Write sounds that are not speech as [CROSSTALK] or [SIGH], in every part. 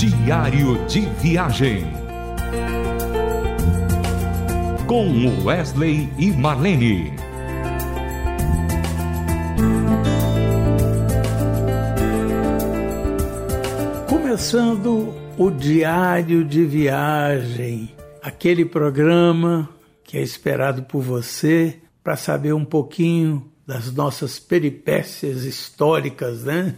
Diário de Viagem. Com Wesley e Marlene. Começando o Diário de Viagem, aquele programa que é esperado por você para saber um pouquinho das nossas peripécias históricas, né?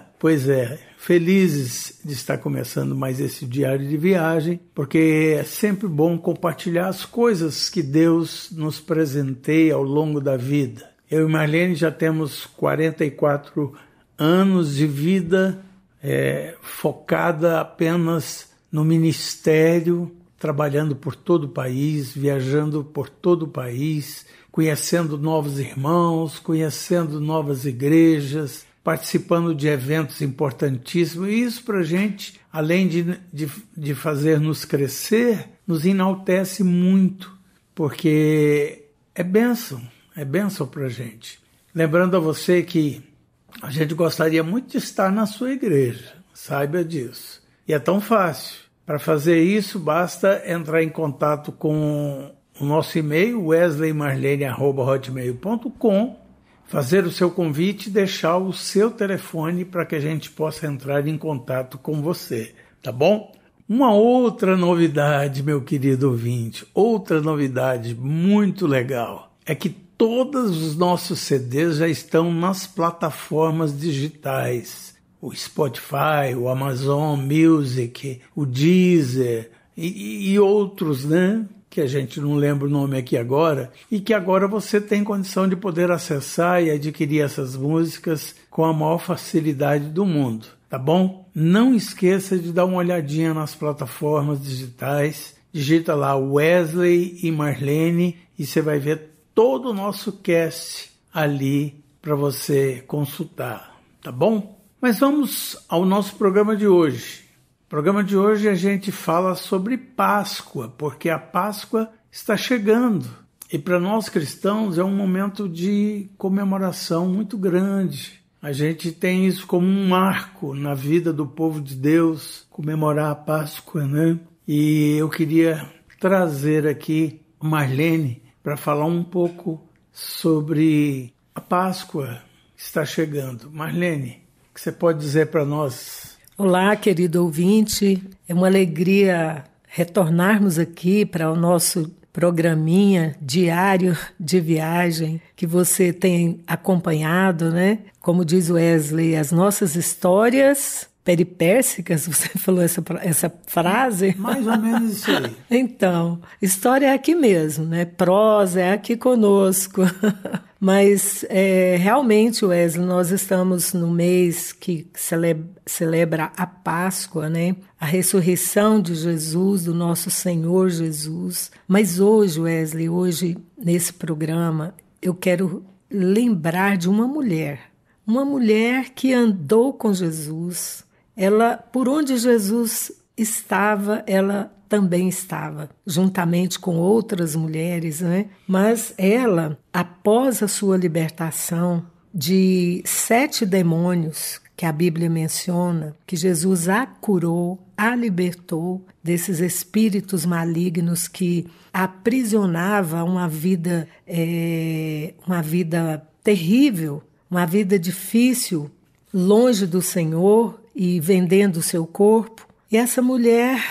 [LAUGHS] pois é, felizes de estar começando mais esse diário de viagem, porque é sempre bom compartilhar as coisas que Deus nos presenteia ao longo da vida. Eu e Marlene já temos 44 anos de vida é, focada apenas no ministério, trabalhando por todo o país, viajando por todo o país, conhecendo novos irmãos, conhecendo novas igrejas, participando de eventos importantíssimos. E isso para a gente, além de, de, de fazer nos crescer, nos enaltece muito, porque é bênção, é bênção para a gente. Lembrando a você que a gente gostaria muito de estar na sua igreja, saiba disso. E é tão fácil. Para fazer isso, basta entrar em contato com o nosso e-mail, wesleymarlene.hotmail.com, fazer o seu convite e deixar o seu telefone para que a gente possa entrar em contato com você, tá bom? Uma outra novidade, meu querido ouvinte, outra novidade muito legal, é que todos os nossos CDs já estão nas plataformas digitais. O Spotify, o Amazon Music, o Deezer e, e outros, né? Que a gente não lembra o nome aqui agora, e que agora você tem condição de poder acessar e adquirir essas músicas com a maior facilidade do mundo, tá bom? Não esqueça de dar uma olhadinha nas plataformas digitais, digita lá Wesley e Marlene e você vai ver todo o nosso cast ali para você consultar, tá bom? Mas vamos ao nosso programa de hoje. No programa de hoje a gente fala sobre Páscoa, porque a Páscoa está chegando. E para nós cristãos é um momento de comemoração muito grande. A gente tem isso como um marco na vida do povo de Deus, comemorar a Páscoa, né? E eu queria trazer aqui Marlene para falar um pouco sobre a Páscoa que está chegando. Marlene, o que você pode dizer para nós Olá, querido ouvinte. É uma alegria retornarmos aqui para o nosso programinha diário de viagem que você tem acompanhado, né? Como diz Wesley, as nossas histórias peripécicas, [LAUGHS] você falou essa, essa frase? Mais ou menos isso aí. [LAUGHS] então, história é aqui mesmo, né? Prosa é aqui conosco. [LAUGHS] Mas é, realmente, Wesley, nós estamos no mês que celebra, a Páscoa, né? A ressurreição de Jesus, do nosso Senhor Jesus. Mas hoje, Wesley, hoje, nesse programa, eu quero lembrar de uma mulher. Uma mulher que andou com Jesus. Ela, por onde Jesus estava, ela também estava, juntamente com outras mulheres, né? Mas ela, após a sua libertação de sete demônios que a Bíblia menciona, que Jesus a curou, a libertou desses espíritos malignos que aprisionava uma vida, é, uma vida terrível, uma vida difícil, longe do Senhor e vendendo o seu corpo. E essa mulher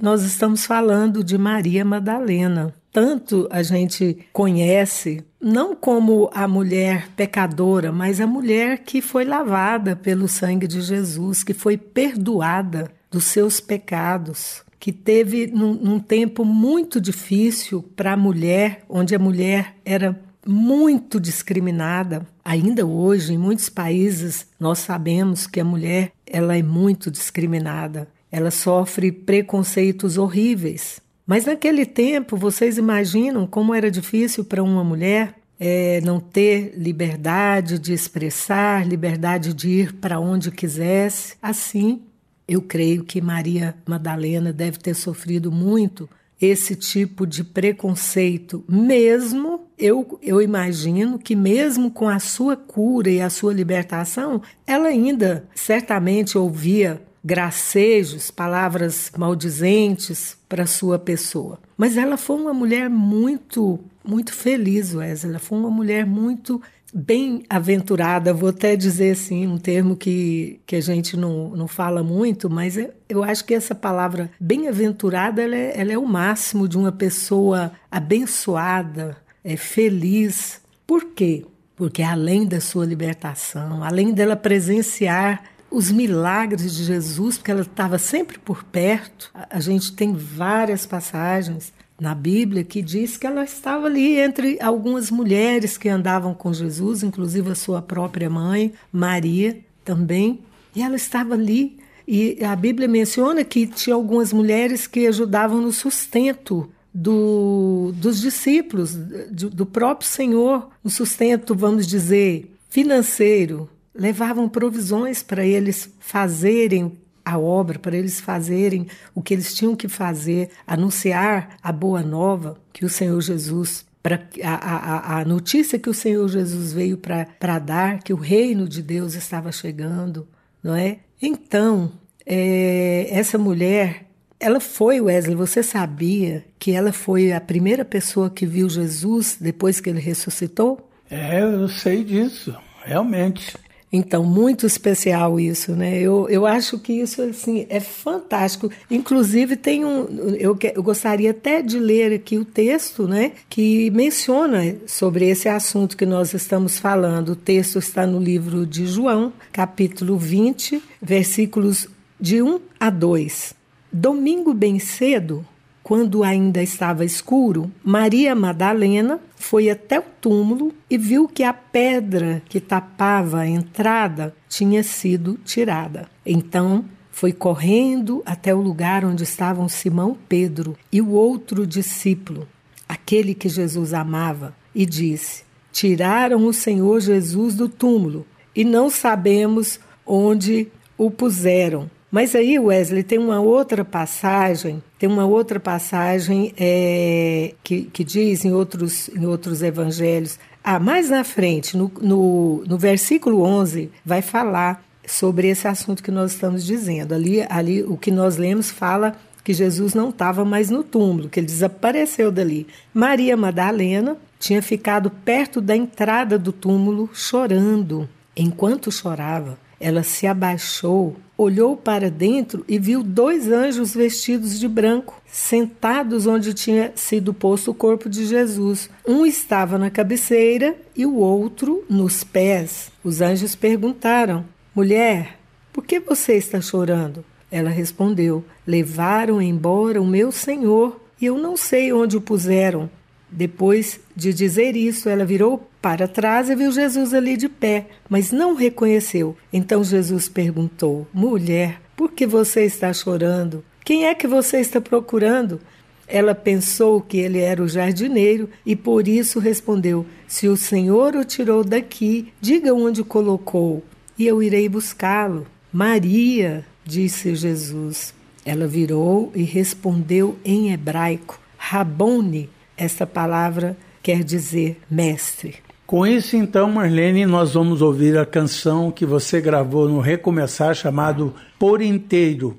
nós estamos falando de Maria Madalena. Tanto a gente conhece, não como a mulher pecadora, mas a mulher que foi lavada pelo sangue de Jesus, que foi perdoada dos seus pecados, que teve num, num tempo muito difícil para a mulher, onde a mulher era muito discriminada. Ainda hoje, em muitos países, nós sabemos que a mulher ela é muito discriminada. Ela sofre preconceitos horríveis. Mas naquele tempo, vocês imaginam como era difícil para uma mulher é, não ter liberdade de expressar, liberdade de ir para onde quisesse. Assim, eu creio que Maria Madalena deve ter sofrido muito esse tipo de preconceito, mesmo eu, eu imagino que, mesmo com a sua cura e a sua libertação, ela ainda certamente ouvia gracejos, palavras maldizentes para sua pessoa. Mas ela foi uma mulher muito, muito feliz, Wesley. Ela foi uma mulher muito bem-aventurada, vou até dizer assim, um termo que, que a gente não, não fala muito, mas eu, eu acho que essa palavra bem-aventurada ela é, ela é o máximo de uma pessoa abençoada, é, feliz. Por quê? Porque além da sua libertação, além dela presenciar os milagres de Jesus, porque ela estava sempre por perto, a gente tem várias passagens na Bíblia que diz que ela estava ali entre algumas mulheres que andavam com Jesus, inclusive a sua própria mãe, Maria também, e ela estava ali. E a Bíblia menciona que tinha algumas mulheres que ajudavam no sustento do, dos discípulos, do, do próprio Senhor, no sustento, vamos dizer, financeiro. Levavam provisões para eles fazerem a obra, para eles fazerem o que eles tinham que fazer, anunciar a boa nova que o Senhor Jesus para a, a, a, notícia que o Senhor Jesus veio para dar, que o reino de Deus estava chegando, não é? Então, é, essa mulher, ela foi, Wesley, você sabia que ela foi a primeira pessoa que viu Jesus depois que ele ressuscitou? É, eu sei disso, realmente. Então, muito especial isso, né? Eu, eu acho que isso assim, é fantástico. Inclusive, tem um. Eu, eu gostaria até de ler aqui o texto, né? Que menciona sobre esse assunto que nós estamos falando. O texto está no livro de João, capítulo 20, versículos de 1 a 2. Domingo bem cedo, quando ainda estava escuro, Maria Madalena foi até o túmulo e viu que a pedra que tapava a entrada tinha sido tirada. Então foi correndo até o lugar onde estavam Simão Pedro e o outro discípulo, aquele que Jesus amava, e disse: Tiraram o Senhor Jesus do túmulo e não sabemos onde o puseram. Mas aí, Wesley, tem uma outra passagem, tem uma outra passagem é, que, que diz em outros, em outros evangelhos. Ah, mais na frente, no, no, no versículo 11, vai falar sobre esse assunto que nós estamos dizendo. Ali, ali o que nós lemos fala que Jesus não estava mais no túmulo, que ele desapareceu dali. Maria Madalena tinha ficado perto da entrada do túmulo chorando. Enquanto chorava, ela se abaixou, olhou para dentro e viu dois anjos vestidos de branco, sentados onde tinha sido posto o corpo de Jesus. Um estava na cabeceira e o outro nos pés. Os anjos perguntaram: Mulher, por que você está chorando? Ela respondeu: Levaram embora o meu senhor e eu não sei onde o puseram. Depois de dizer isso, ela virou para trás e viu Jesus ali de pé, mas não reconheceu. Então Jesus perguntou: Mulher, por que você está chorando? Quem é que você está procurando? Ela pensou que ele era o jardineiro e por isso respondeu: Se o Senhor o tirou daqui, diga onde o colocou, e eu irei buscá-lo. Maria, disse Jesus. Ela virou e respondeu em hebraico: Rabone, esta palavra quer dizer mestre. Com isso, então, Marlene, nós vamos ouvir a canção que você gravou no Recomeçar, chamado Por Inteiro.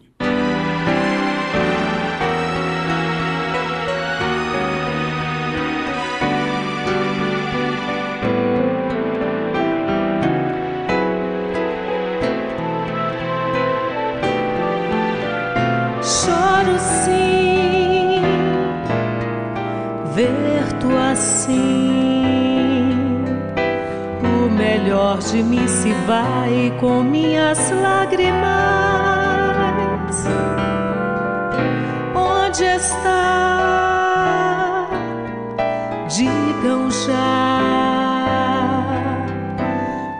De mim se vai com minhas lágrimas. Onde está? Digam já.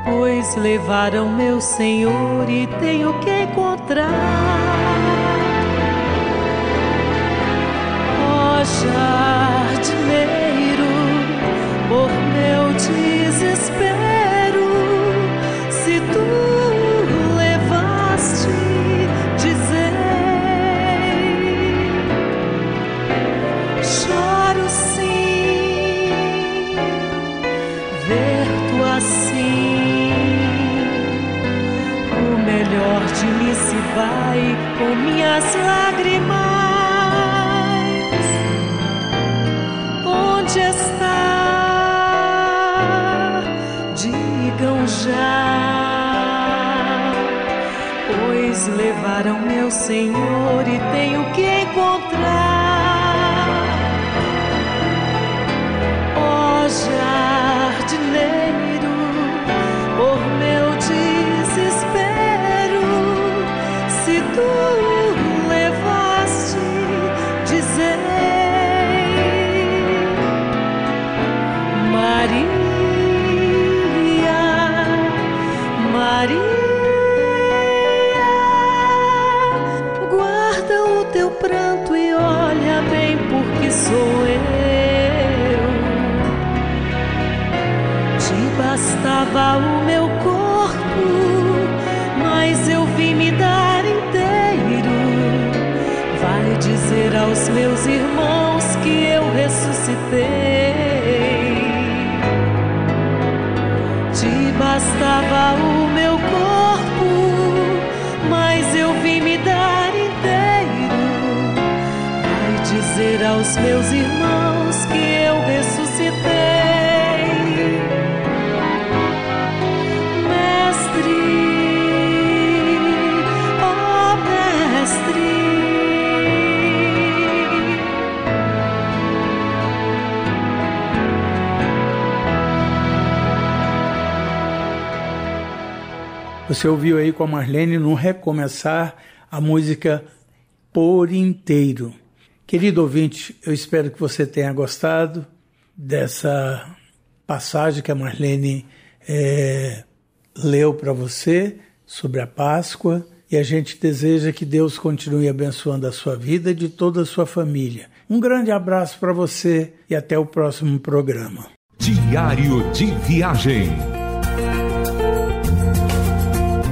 Pois levaram meu Senhor e tenho que encontrar. Oh, jardineiro, Já. Pois levaram meu Senhor e tenho que encontrar. Aos meus irmãos que eu ressuscitei. Te bastava o meu corpo, mas eu vim me dar inteiro. Vai dizer aos meus irmãos Você ouviu aí com a Marlene no Recomeçar a música Por Inteiro. Querido ouvinte, eu espero que você tenha gostado dessa passagem que a Marlene eh, leu para você sobre a Páscoa e a gente deseja que Deus continue abençoando a sua vida e de toda a sua família. Um grande abraço para você e até o próximo programa. Diário de Viagem.